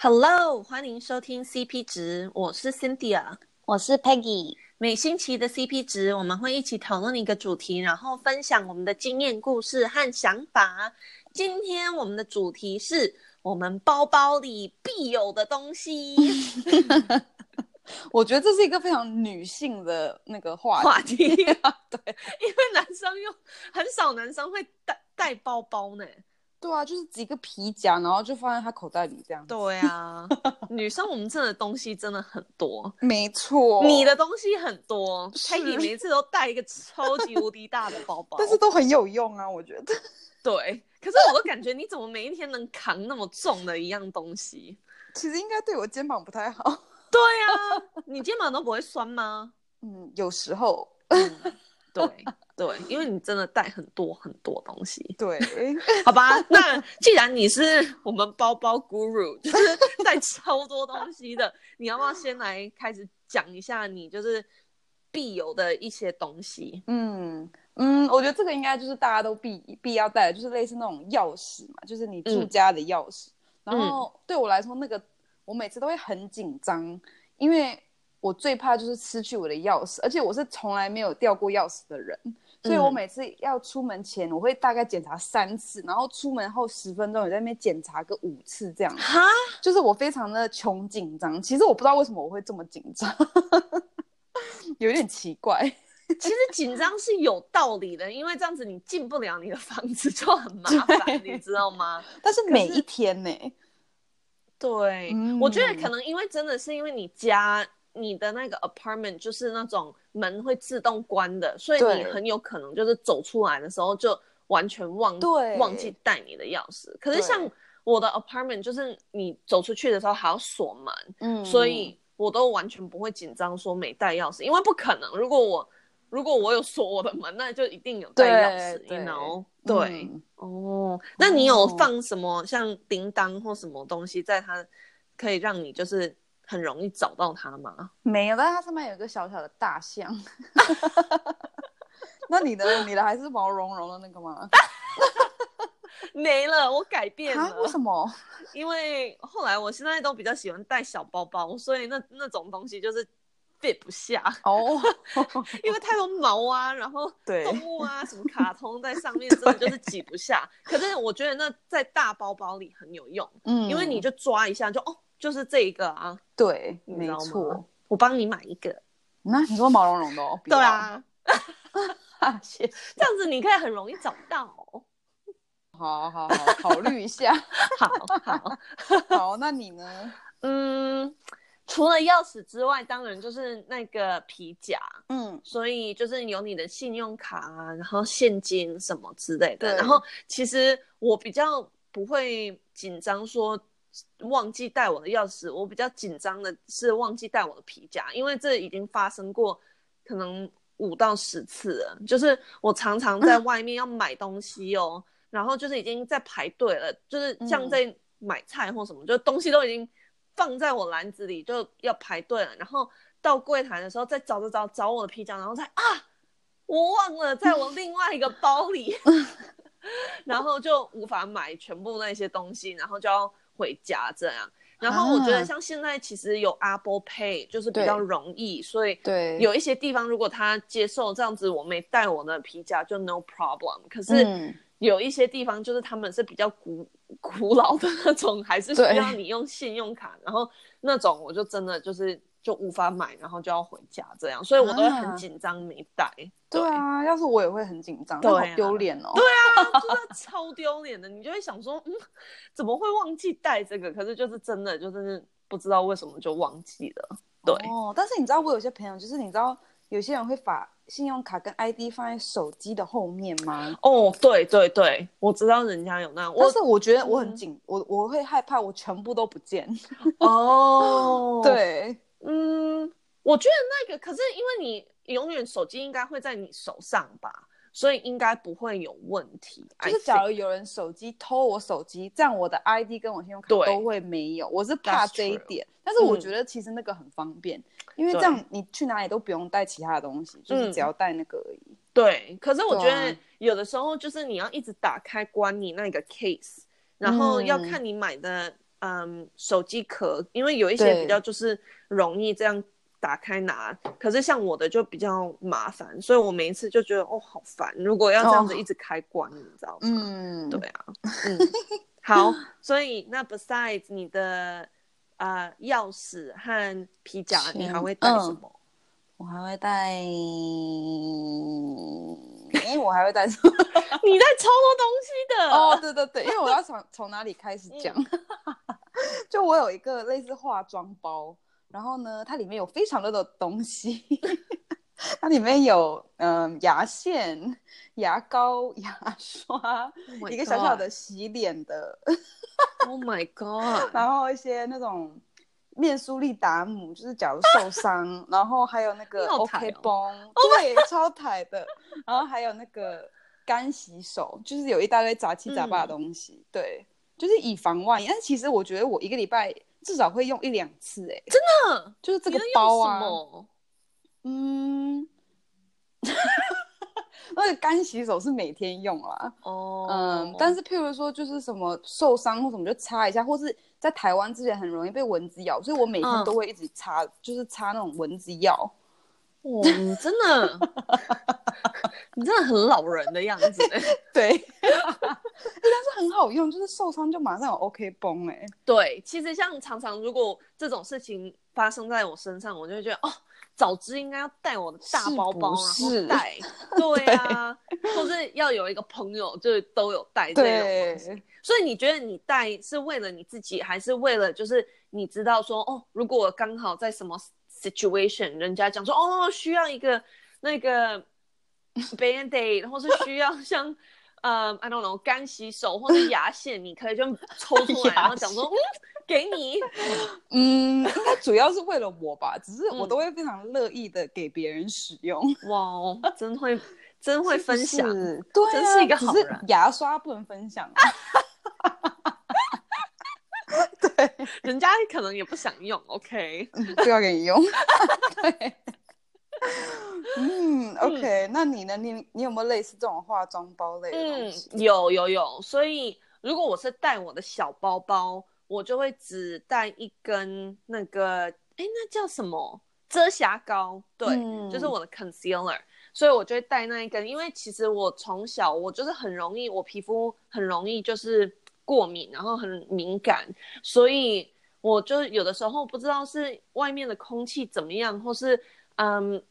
Hello，欢迎收听 CP 值，我是 Cynthia，我是 Peggy。每星期的 CP 值，我们会一起讨论一个主题，然后分享我们的经验、故事和想法。今天我们的主题是我们包包里必有的东西。我觉得这是一个非常女性的那个话题，话题啊，对，因为男生又很少，男生会带带包包呢。对啊，就是几个皮夹，然后就放在他口袋里这样。对啊，女生我们真的东西真的很多。没错，你的东西很多，Peggy 每次都带一个超级无敌大的包包，但是都很有用啊，我觉得。对，可是我都感觉你怎么每一天能扛那么重的一样东西？其实应该对我肩膀不太好。对啊，你肩膀都不会酸吗？嗯，有时候。嗯，对。对，因为你真的带很多很多东西。对，好吧，那既然你是我们包包 guru，就是带超多东西的，你要不要先来开始讲一下你就是必有的一些东西？嗯嗯，我觉得这个应该就是大家都必必要带的，就是类似那种钥匙嘛，就是你住家的钥匙。嗯、然后对我来说，那个我每次都会很紧张，因为我最怕就是失去我的钥匙，而且我是从来没有掉过钥匙的人。所以我每次要出门前，我会大概检查三次，然后出门后十分钟，也在那边检查个五次这样。哈，就是我非常的穷紧张。其实我不知道为什么我会这么紧张，有点奇怪。其实紧张是有道理的，因为这样子你进不了你的房子就很麻烦，你知道吗？但是每一天呢？对，嗯，我觉得可能因为真的是因为你家。你的那个 apartment 就是那种门会自动关的，所以你很有可能就是走出来的时候就完全忘忘记带你的钥匙。可是像我的 apartment 就是你走出去的时候还要锁门，嗯，所以我都完全不会紧张说没带钥匙，因为不可能。如果我如果我有锁我的门，那就一定有带钥匙，你 know？对，哦，那你有放什么像铃铛或什么东西在它可以让你就是。很容易找到它吗？没有，但是它上面有一个小小的大象。那你的你的还是毛茸茸的那个吗？没了，我改变了。为什么？因为后来我现在都比较喜欢带小包包，所以那那种东西就是 fit 不下哦。因为太多毛啊，然后动物啊，什么卡通在上面，真的就是挤不下。可是我觉得那在大包包里很有用，嗯，因为你就抓一下就哦。就是这一个啊，对，没错，我帮你买一个。那你说毛茸茸的哦？对啊，谢谢。这样子你可以很容易找到。好好好，考虑一下。好好好，那你呢？嗯，除了钥匙之外，当然就是那个皮夹。嗯，所以就是有你的信用卡啊，然后现金什么之类的。然后其实我比较不会紧张说。忘记带我的钥匙，我比较紧张的是忘记带我的皮夹，因为这已经发生过，可能五到十次了。就是我常常在外面要买东西哦，然后就是已经在排队了，就是像在买菜或什么，就东西都已经放在我篮子里，就要排队了。然后到柜台的时候再找找找找我的皮夹，然后再啊，我忘了在我另外一个包里，然后就无法买全部那些东西，然后就要。回家这样，然后我觉得像现在其实有 Apple Pay 就是比较容易，所以对。有一些地方如果他接受这样子，我没带我的皮夹就 no problem。可是有一些地方就是他们是比较古 古老的那种，还是需要你用信用卡，然后那种我就真的就是。就无法买，然后就要回家，这样，所以我都会很紧张，没带、啊。对啊，要是我也会很紧张，对、啊，好丢脸哦。对啊，真的超丢脸的。你就会想说，嗯，怎么会忘记带这个？可是就是真的，就是不知道为什么就忘记了。对哦，但是你知道，我有些朋友，就是你知道，有些人会把信用卡跟 ID 放在手机的后面吗？哦，对对对，我知道人家有那样，但是我觉得我很紧，嗯、我我会害怕，我全部都不见。哦，对。嗯，我觉得那个可是因为你永远手机应该会在你手上吧，所以应该不会有问题。就是假如有人手机偷我手机，这样我的 ID 跟我信用卡都会没有。我是怕这一点，但是我觉得其实那个很方便，嗯、因为这样你去哪里都不用带其他的东西，就是只要带那个而已。对，可是我觉得有的时候就是你要一直打开关你那个 case，然后要看你买的。嗯手机壳，因为有一些比较就是容易这样打开拿，可是像我的就比较麻烦，所以我每一次就觉得哦好烦，如果要这样子一直开关，哦、你知道吗？嗯，对啊，嗯，好，所以那 besides 你的啊、呃、钥匙和皮夹，你还会带什么？嗯我还会带，哎、欸，我还会带什么？你在超多东西的哦，对对对，因为我要从从哪里开始讲？嗯、就我有一个类似化妆包，然后呢，它里面有非常多的东西，它里面有嗯牙线、牙膏、牙刷，oh、一个小小的洗脸的，Oh my god，然后一些那种。面苏利达姆就是假如受伤，然后还有那个 OK 绷，对，超台的。然后还有那个干洗手，就是有一大堆杂七杂八的东西，对，就是以防万一。但其实我觉得我一个礼拜至少会用一两次，哎，真的，就是这个包啊。嗯，那个干洗手是每天用啦。哦，嗯，但是譬如说就是什么受伤或什么就擦一下，或是。在台湾之前很容易被蚊子咬，所以我每天都会一直擦，嗯、就是擦那种蚊子药。哇，你真的，你真的很老人的样子。对，但是很好用，就是受伤就马上有 OK 绷哎。对，其实像常常如果这种事情发生在我身上，我就会觉得哦。早知应该要带我的大包包，然后带，对啊，对或是要有一个朋友，就是都有带这种东西。所以你觉得你带是为了你自己，还是为了就是你知道说哦，如果我刚好在什么 situation，人家讲说哦需要一个那个 Band-Aid，或是需要像呃 I don't know 干洗手或者牙线，你可以就抽 出来，然后讲说嗯。给你，嗯，应该主要是为了我吧，只是我都会非常乐意的给别人使用。嗯、哇哦，真会，真会分享，是对、啊，真是一个好人。牙刷不能分享，对，人家可能也不想用，OK，不要给你用。对，嗯，OK，那你呢？你你有没有类似这种化妆包类的东西？嗯，有有有。所以如果我是带我的小包包。我就会只带一根那个，哎，那叫什么遮瑕膏？对，嗯、就是我的 concealer。所以我就会带那一根，因为其实我从小我就是很容易，我皮肤很容易就是过敏，然后很敏感，所以我就有的时候不知道是外面的空气怎么样，或是嗯。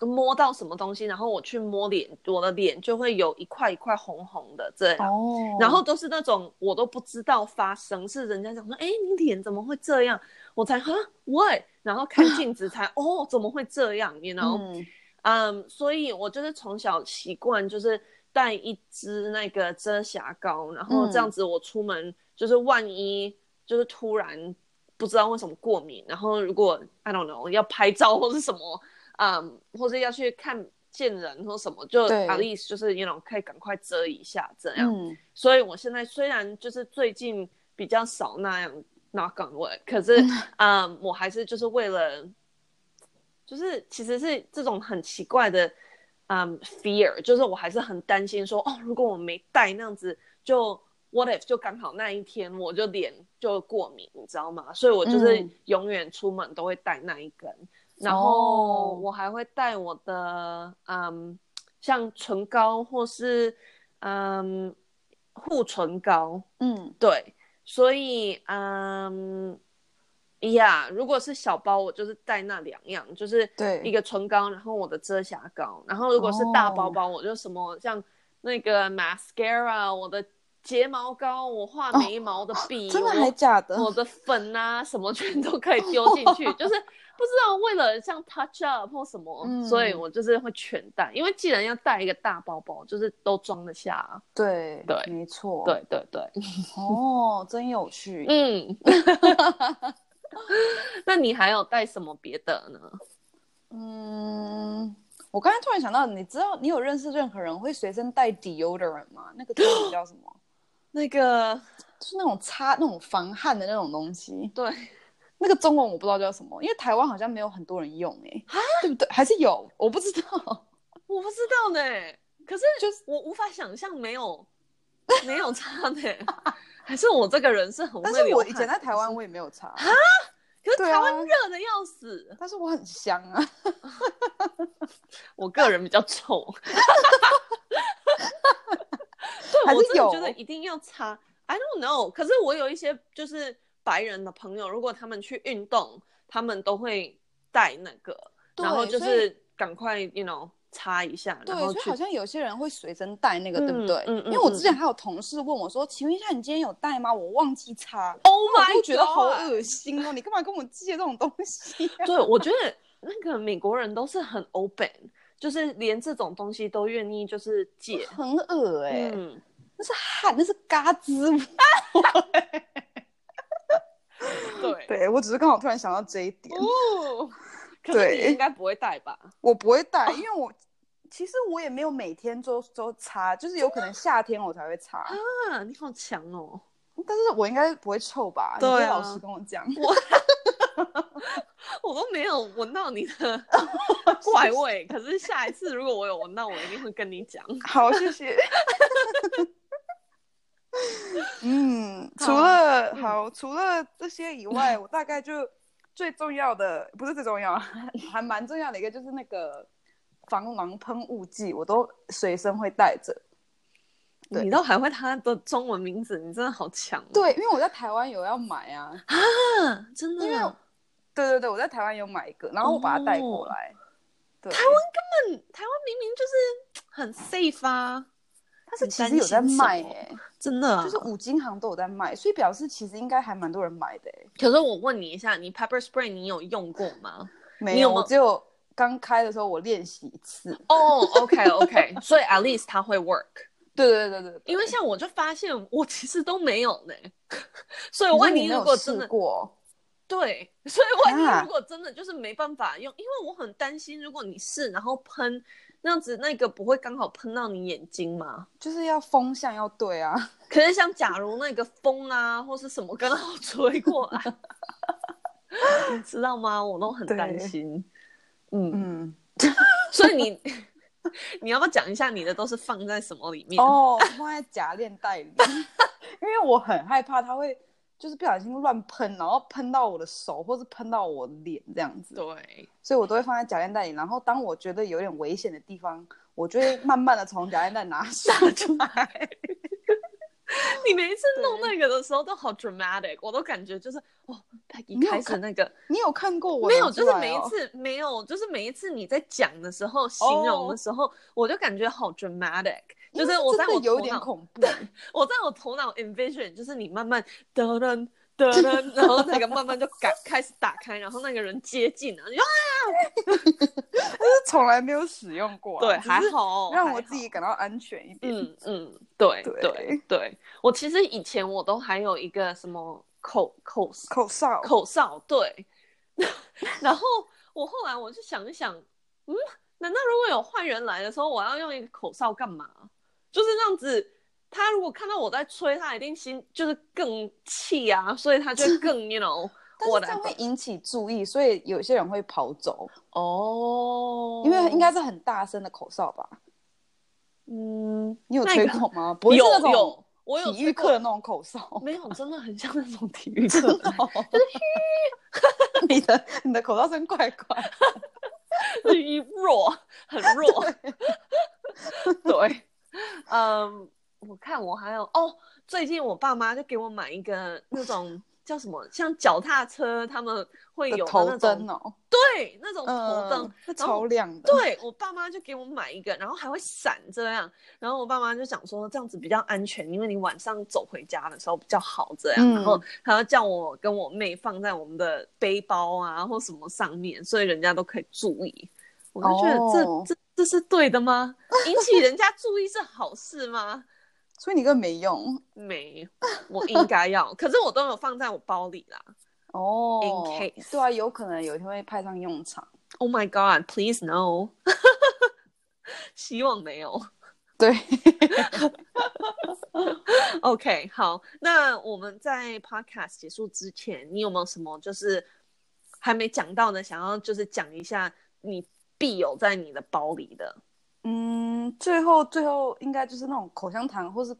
摸到什么东西，然后我去摸脸，我的脸就会有一块一块红红的这样，oh. 然后都是那种我都不知道发生，是人家讲说，哎，你脸怎么会这样？我才哈，what？然后看镜子才，哦，怎么会这样？You know？嗯，um, 所以我就是从小习惯就是带一支那个遮瑕膏，然后这样子我出门就是万一就是突然不知道为什么过敏，然后如果 I don't know 要拍照或是什么。嗯，um, 或者要去看见人或什么，就 at least 就是 you know 可以赶快遮一下这样。嗯，所以我现在虽然就是最近比较少那样 knock on wood，可是 嗯，um, 我还是就是为了，就是其实是这种很奇怪的嗯、um, fear，就是我还是很担心说哦，如果我没带那样子，就 what if 就刚好那一天我就脸就过敏，你知道吗？所以我就是永远出门都会带那一根。嗯然后我还会带我的嗯，像唇膏或是嗯护唇膏，嗯，对，所以嗯呀，如果是小包，我就是带那两样，就是对。一个唇膏，然后我的遮瑕膏，然后如果是大包包，我就什么像那个 mascara，我的。睫毛膏，我画眉毛的笔，真的还假的？我的粉啊，什么全都可以丢进去，就是不知道为了像 touch up 或什么，所以我就是会全带，因为既然要带一个大包包，就是都装得下。对对，没错，对对对。哦，真有趣。嗯。那你还有带什么别的呢？嗯。我刚才突然想到，你知道你有认识任何人会随身带 deodorant 吗？那个东西叫什么？那个就是那种擦那种防汗的那种东西。对，那个中文我不知道叫什么，因为台湾好像没有很多人用哎、欸，对不对？还是有？我不知道，我不知道呢。可是就是我无法想象没有没有擦的，还是我这个人是很。但是我以前在台湾我也没有擦啊，可是台湾热的要死，但是我很香啊。我个人比较臭，对，我真的觉得一定要擦。I don't know，可是我有一些就是白人的朋友，如果他们去运动，他们都会带那个，然后就是赶快，you know。擦一下，对，所以好像有些人会随身带那个，对不对？嗯，因为我之前还有同事问我说：“请问一下，你今天有带吗？”我忘记擦。Oh my god！我觉得好恶心哦！你干嘛跟我借这种东西？对，我觉得那个美国人都是很 open，就是连这种东西都愿意就是借，很恶哎，嗯，那是汗，那是嘎吱。对，对我只是刚好突然想到这一点。哦。对，你应该不会带吧？我不会带，因为我其实我也没有每天都都擦，就是有可能夏天我才会擦。啊，你好强哦！但是我应该不会臭吧？对啊，你老实跟我讲，我我都没有闻到你的 怪味。可是下一次如果我有闻到，我一定会跟你讲。好，谢谢。嗯，除了好，除了这些以外，我大概就。最重要的不是最重要，还蛮重要的一个就是那个防狼喷雾剂，我都随身会带着。你都还会它的中文名字，你真的好强哦。对，因为我在台湾有要买啊啊，真的。因为对对对，我在台湾有买一个，然后我把它带过来。哦、对，台湾根本台湾明明就是很 safe 啊。它是其实有在卖哎、欸，真的、啊，就是五金行都有在卖，所以表示其实应该还蛮多人买的哎、欸。可是我问你一下，你 pepper spray 你有用过吗？没有，我只有刚开的时候我练习一次。哦、oh,，OK OK，所以 at least 它会 work。对对对对，对，因为像我就发现我其实都没有呢，所以万一如果真的过，对，所以万一如果真的就是没办法用，啊、因为我很担心如果你试然后喷。那样子那个不会刚好喷到你眼睛吗？就是要风向要对啊。可是像假如那个风啊或是什么刚好吹过来，你知道吗？我都很担心。嗯嗯，所以你你要不要讲一下你的都是放在什么里面？哦，放在夹链袋里，因为我很害怕它会。就是不小心乱喷，然后喷到我的手，或是喷到我的脸这样子。对，所以我都会放在夹链袋里。然后当我觉得有点危险的地方，我就会慢慢的从夹链袋拿下出来。你每一次弄那个的时候都好 dramatic，我都感觉就是哦，他一开始那个，你有，看过我？没有，就是每一次没有，就是每一次你在讲的时候，形容的时候，oh. 我就感觉好 dramatic。就是我在我有点恐怖，我在我头脑 envision，就是你慢慢噔噔噔噔，然后那个慢慢就开开始打开，然后那个人接近了，啊，但是从来没有使用过，对，还好让我自己感到安全一点。嗯嗯，对对对，我其实以前我都还有一个什么口口口哨口哨，对，然后我后来我就想一想，嗯，难道如果有坏人来的时候，我要用一个口哨干嘛？就是这样子，他如果看到我在吹，他一定心就是更气啊，所以他就更，you know，但是这样会引起注意，所以有些人会跑走哦，因为应该是很大声的口哨吧？嗯，你有吹过吗？不是有，我有体育课的那种口哨，没有，真的很像那种体育 课，就是 你的你的口哨声怪怪，弱，很弱，对。嗯，我看我还有哦，最近我爸妈就给我买一个那种 叫什么，像脚踏车他们会有头灯哦，对，那种头灯，那超亮的。对，我爸妈就给我买一个，然后还会闪这样，然后我爸妈就想说这样子比较安全，因为你晚上走回家的时候比较好这样，嗯、然后还要叫我跟我妹放在我们的背包啊或什么上面，所以人家都可以注意。我就觉得这、哦、这。这是对的吗？引起人家注意是好事吗？所以你根本没用，没，我应该要，可是我都有放在我包里啦。哦，in case，对啊，有可能有一天会派上用场。Oh my god，please no，希望没有。对，OK，好，那我们在 podcast 结束之前，你有没有什么就是还没讲到的，想要就是讲一下你？必有在你的包里的，嗯，最后最后应该就是那种口香糖或是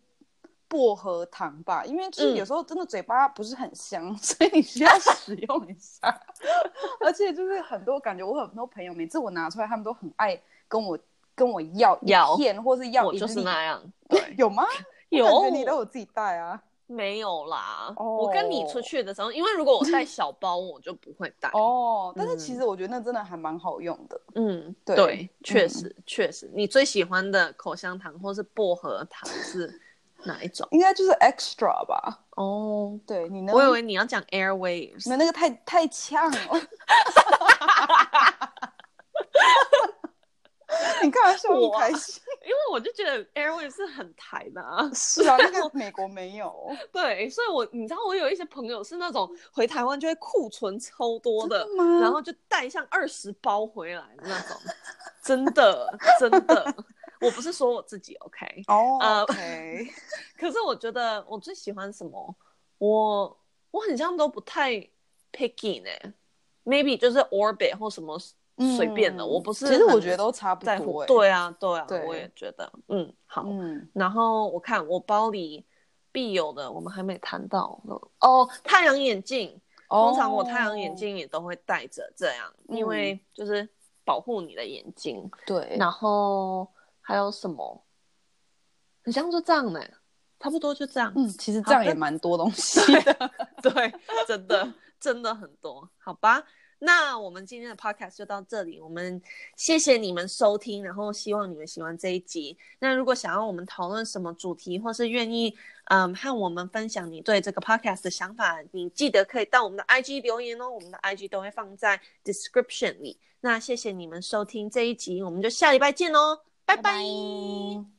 薄荷糖吧，因为就是有时候真的嘴巴不是很香，嗯、所以你需要使用一下。而且就是很多感觉，我很多朋友每次我拿出来，他们都很爱跟我跟我要一片，要或是要一就是那样。对，有吗？有，你都有自己带啊。没有啦，oh. 我跟你出去的时候，因为如果我带 小包，我就不会带。哦，oh, 但是其实我觉得那真的还蛮好用的。嗯，对，确实确实。你最喜欢的口香糖或是薄荷糖是 哪一种？应该就是 extra 吧。哦，oh, 对，你呢？我以为你要讲 airwaves，那那个太太呛了。你开玩笑，我开心，因为我就觉得 Airwaves 是很台的啊。是啊，那个美国没有。对，所以我你知道，我有一些朋友是那种回台湾就会库存超多的，的然后就带上二十包回来的那种。真的，真的，我不是说我自己 OK 哦、oh,，OK。可是我觉得我最喜欢什么？我我很像都不太 picky 呢、欸。Maybe 就是 Orbit 或什么。随便的，我不是。其实我觉得都差不多。对啊，对啊，我也觉得。嗯，好。嗯然后我看我包里必有的，我们还没谈到哦。太阳眼镜，通常我太阳眼镜也都会戴着，这样，因为就是保护你的眼睛。对。然后还有什么？很像就这样呢，差不多就这样。嗯，其实这样也蛮多东西的。对，真的真的很多，好吧。那我们今天的 podcast 就到这里，我们谢谢你们收听，然后希望你们喜欢这一集。那如果想要我们讨论什么主题，或是愿意嗯和我们分享你对这个 podcast 的想法，你记得可以到我们的 IG 留言哦，我们的 IG 都会放在 description 里。那谢谢你们收听这一集，我们就下礼拜见哦，拜拜。拜拜。